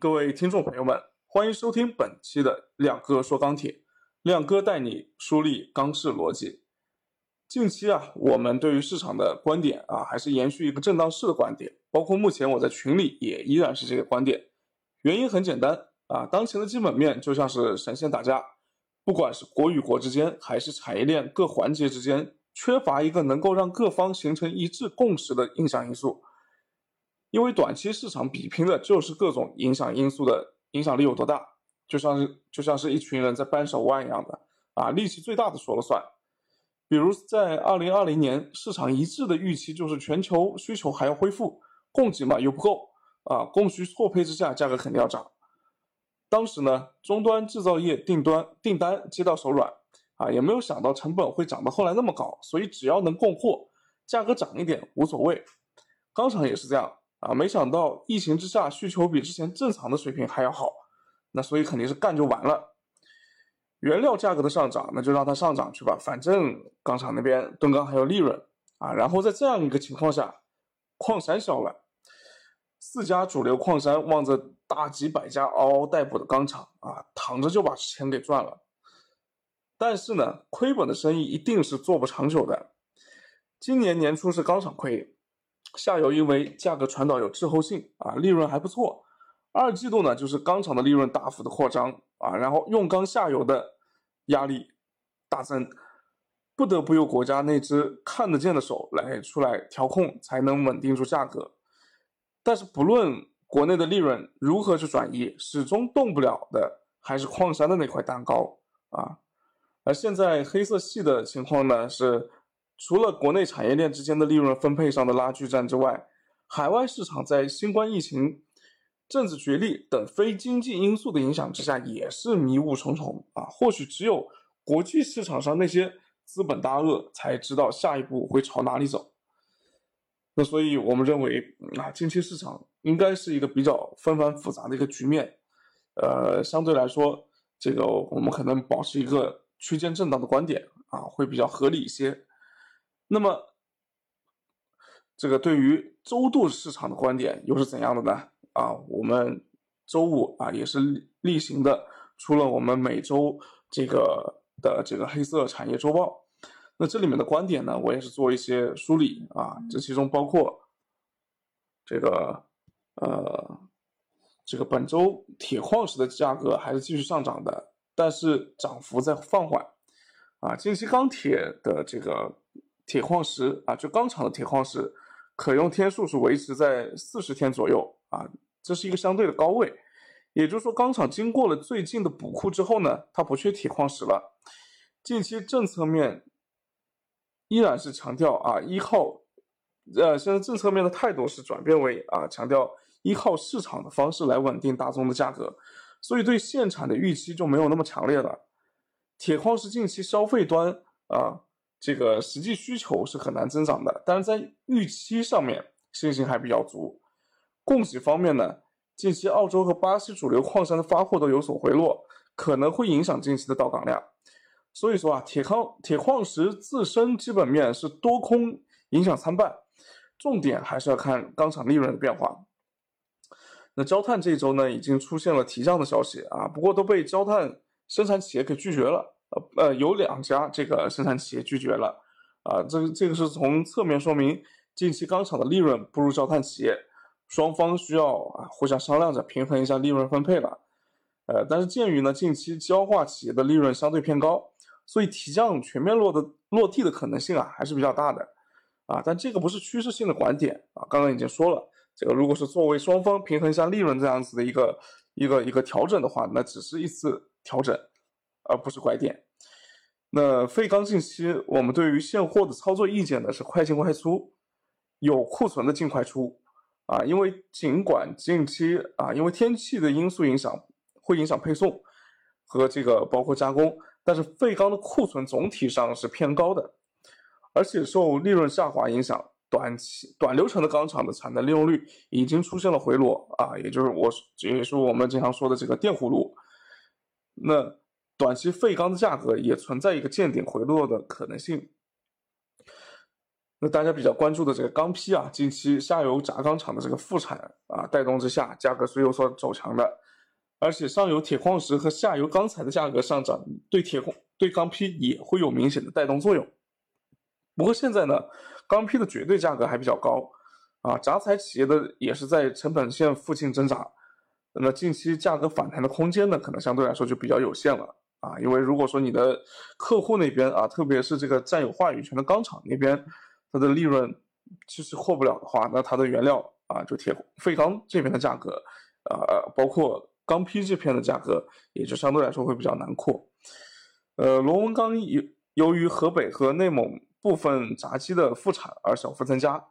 各位听众朋友们，欢迎收听本期的亮哥说钢铁，亮哥带你梳理钢市逻辑。近期啊，我们对于市场的观点啊，还是延续一个震荡市的观点，包括目前我在群里也依然是这个观点。原因很简单啊，当前的基本面就像是神仙打架，不管是国与国之间，还是产业链各环节之间，缺乏一个能够让各方形成一致共识的影响因素。因为短期市场比拼的就是各种影响因素的影响力有多大，就像是就像是一群人在扳手腕一样的啊，力气最大的说了算。比如在二零二零年，市场一致的预期就是全球需求还要恢复，供给嘛又不够啊，供需错配之下，价格肯定要涨。当时呢，终端制造业订单订单接到手软啊，也没有想到成本会涨到后来那么高，所以只要能供货，价格涨一点无所谓。钢厂也是这样。啊，没想到疫情之下需求比之前正常的水平还要好，那所以肯定是干就完了。原料价格的上涨，那就让它上涨去吧，反正钢厂那边吨钢还有利润啊。然后在这样一个情况下，矿山小了，四家主流矿山望着大几百家嗷嗷待哺的钢厂啊，躺着就把钱给赚了。但是呢，亏本的生意一定是做不长久的。今年年初是钢厂亏。下游因为价格传导有滞后性啊，利润还不错。二季度呢，就是钢厂的利润大幅的扩张啊，然后用钢下游的压力大增，不得不由国家那只看得见的手来出来调控，才能稳定住价格。但是不论国内的利润如何去转移，始终动不了的还是矿山的那块蛋糕啊。而现在黑色系的情况呢是。除了国内产业链之间的利润分配上的拉锯战之外，海外市场在新冠疫情、政治角力等非经济因素的影响之下，也是迷雾重重啊。或许只有国际市场上那些资本大鳄才知道下一步会朝哪里走。那所以我们认为啊，近期市场应该是一个比较纷繁复杂的一个局面。呃，相对来说，这个我们可能保持一个区间震荡的观点啊，会比较合理一些。那么，这个对于周度市场的观点又是怎样的呢？啊，我们周五啊也是例行的出了我们每周这个的这个黑色产业周报。那这里面的观点呢，我也是做一些梳理啊，这其中包括这个呃，这个本周铁矿石的价格还是继续上涨的，但是涨幅在放缓啊。近期钢铁的这个。铁矿石啊，就钢厂的铁矿石可用天数是维持在四十天左右啊，这是一个相对的高位。也就是说，钢厂经过了最近的补库之后呢，它不缺铁矿石了。近期政策面依然是强调啊，依靠呃，现在政策面的态度是转变为啊，强调依靠市场的方式来稳定大宗的价格，所以对现产的预期就没有那么强烈了。铁矿石近期消费端啊。这个实际需求是很难增长的，但是在预期上面信心还比较足。供给方面呢，近期澳洲和巴西主流矿山的发货都有所回落，可能会影响近期的到港量。所以说啊，铁矿铁矿石自身基本面是多空影响参半，重点还是要看钢厂利润的变化。那焦炭这一周呢，已经出现了提降的消息啊，不过都被焦炭生产企业给拒绝了。呃，有两家这个生产企业拒绝了，啊，这个这个是从侧面说明近期钢厂的利润不如焦炭企业，双方需要啊互相商量着平衡一下利润分配了，呃，但是鉴于呢近期焦化企业的利润相对偏高，所以提降全面落的落地的可能性啊还是比较大的，啊，但这个不是趋势性的观点啊，刚刚已经说了，这个如果是作为双方平衡一下利润这样子的一个一个一个调整的话，那只是一次调整。而不是拐点。那废钢近期，我们对于现货的操作意见呢是快进快出，有库存的尽快出啊。因为尽管近期啊，因为天气的因素影响，会影响配送和这个包括加工，但是废钢的库存总体上是偏高的，而且受利润下滑影响，短期短流程的钢厂的产能利用率已经出现了回落啊，也就是我也是我们经常说的这个电葫芦。那短期废钢的价格也存在一个见顶回落的可能性。那大家比较关注的这个钢坯啊，近期下游轧钢厂的这个复产啊带动之下，价格是有所走强的，而且上游铁矿石和下游钢材的价格上涨，对铁矿对钢坯也会有明显的带动作用。不过现在呢，钢坯的绝对价格还比较高啊，轧材企业的也是在成本线附近挣扎，那么近期价格反弹的空间呢，可能相对来说就比较有限了啊，因为如果说你的客户那边啊，特别是这个占有话语权的钢厂那边。它的利润其实获不了的话，那它的原料啊，就铁废钢这边的价格，啊，包括钢坯这片的价格，也就相对来说会比较难扩。呃，螺纹钢由由于河北和内蒙部分闸机的复产而小幅增加，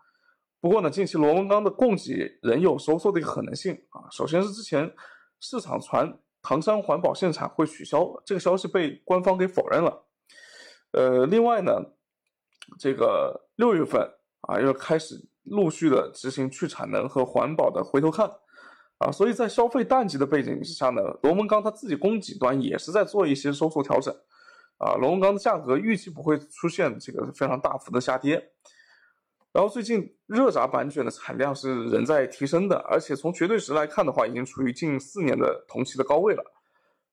不过呢，近期螺纹钢的供给仍有收缩的一个可能性啊。首先是之前市场传唐山环保限产会取消，这个消息被官方给否认了。呃，另外呢。这个六月份啊，又开始陆续的执行去产能和环保的回头看啊，所以在消费淡季的背景之下呢，螺纹钢它自己供给端也是在做一些收缩调整啊，螺纹钢的价格预期不会出现这个非常大幅的下跌。然后最近热轧板卷的产量是仍在提升的，而且从绝对值来看的话，已经处于近四年的同期的高位了。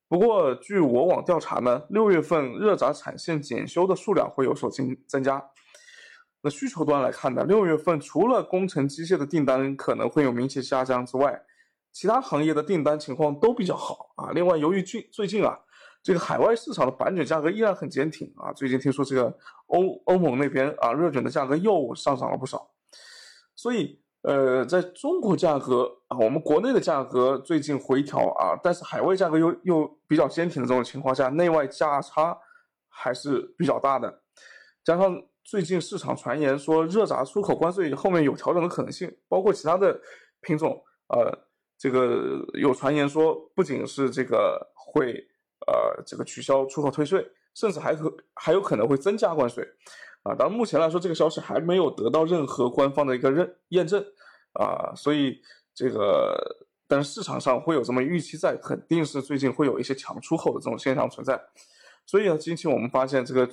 不过，据我网调查呢，六月份热轧产线检修的数量会有所增增加。那需求端来看呢，六月份除了工程机械的订单可能会有明显下降之外，其他行业的订单情况都比较好啊。另外，由于最最近啊，这个海外市场的板卷价格依然很坚挺啊。最近听说这个欧欧盟那边啊，热卷的价格又上涨了不少，所以。呃，在中国价格啊，我们国内的价格最近回调啊，但是海外价格又又比较坚挺的这种情况下，内外价差还是比较大的。加上最近市场传言说热轧出口关税后面有调整的可能性，包括其他的品种，呃，这个有传言说不仅是这个会呃这个取消出口退税，甚至还可还有可能会增加关税。啊，当然目前来说，这个消息还没有得到任何官方的一个认验证，啊，所以这个，但是市场上会有这么预期在，肯定是最近会有一些强出口的这种现象存在，所以呢，近期我们发现这个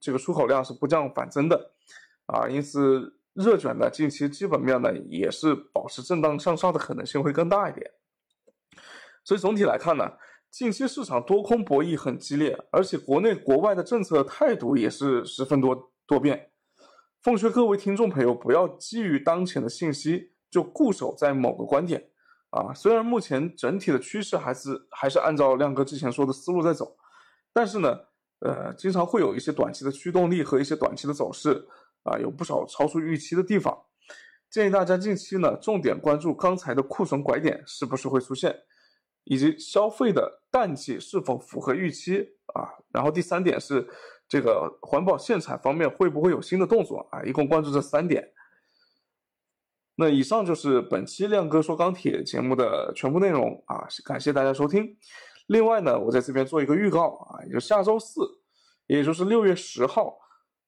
这个出口量是不降反增的，啊，因此热卷的近期基本面呢也是保持震荡向上的可能性会更大一点，所以总体来看呢。近期市场多空博弈很激烈，而且国内国外的政策态度也是十分多多变。奉劝各位听众朋友，不要基于当前的信息就固守在某个观点啊。虽然目前整体的趋势还是还是按照亮哥之前说的思路在走，但是呢，呃，经常会有一些短期的驱动力和一些短期的走势啊，有不少超出预期的地方。建议大家近期呢，重点关注钢材的库存拐点是不是会出现。以及消费的淡季是否符合预期啊？然后第三点是这个环保限产方面会不会有新的动作啊？一共关注这三点。那以上就是本期亮哥说钢铁节目的全部内容啊，感谢大家收听。另外呢，我在这边做一个预告啊，也就下周四，也就是六月十号，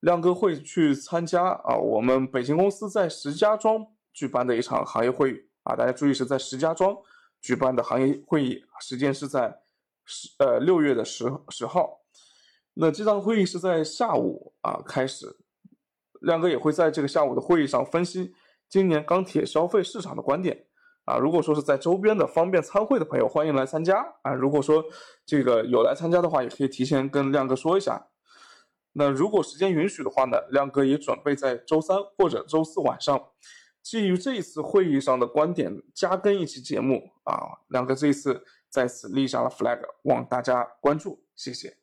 亮哥会去参加啊我们北京公司在石家庄举办的一场行业会议啊，大家注意是在石家庄。举办的行业会议时间是在十呃六月的十十号，那这场会议是在下午啊开始，亮哥也会在这个下午的会议上分析今年钢铁消费市场的观点啊。如果说是在周边的方便参会的朋友，欢迎来参加啊。如果说这个有来参加的话，也可以提前跟亮哥说一下。那如果时间允许的话呢，亮哥也准备在周三或者周四晚上。基于这一次会议上的观点，加更一期节目啊，两个这一次在此立下了 flag，望大家关注，谢谢。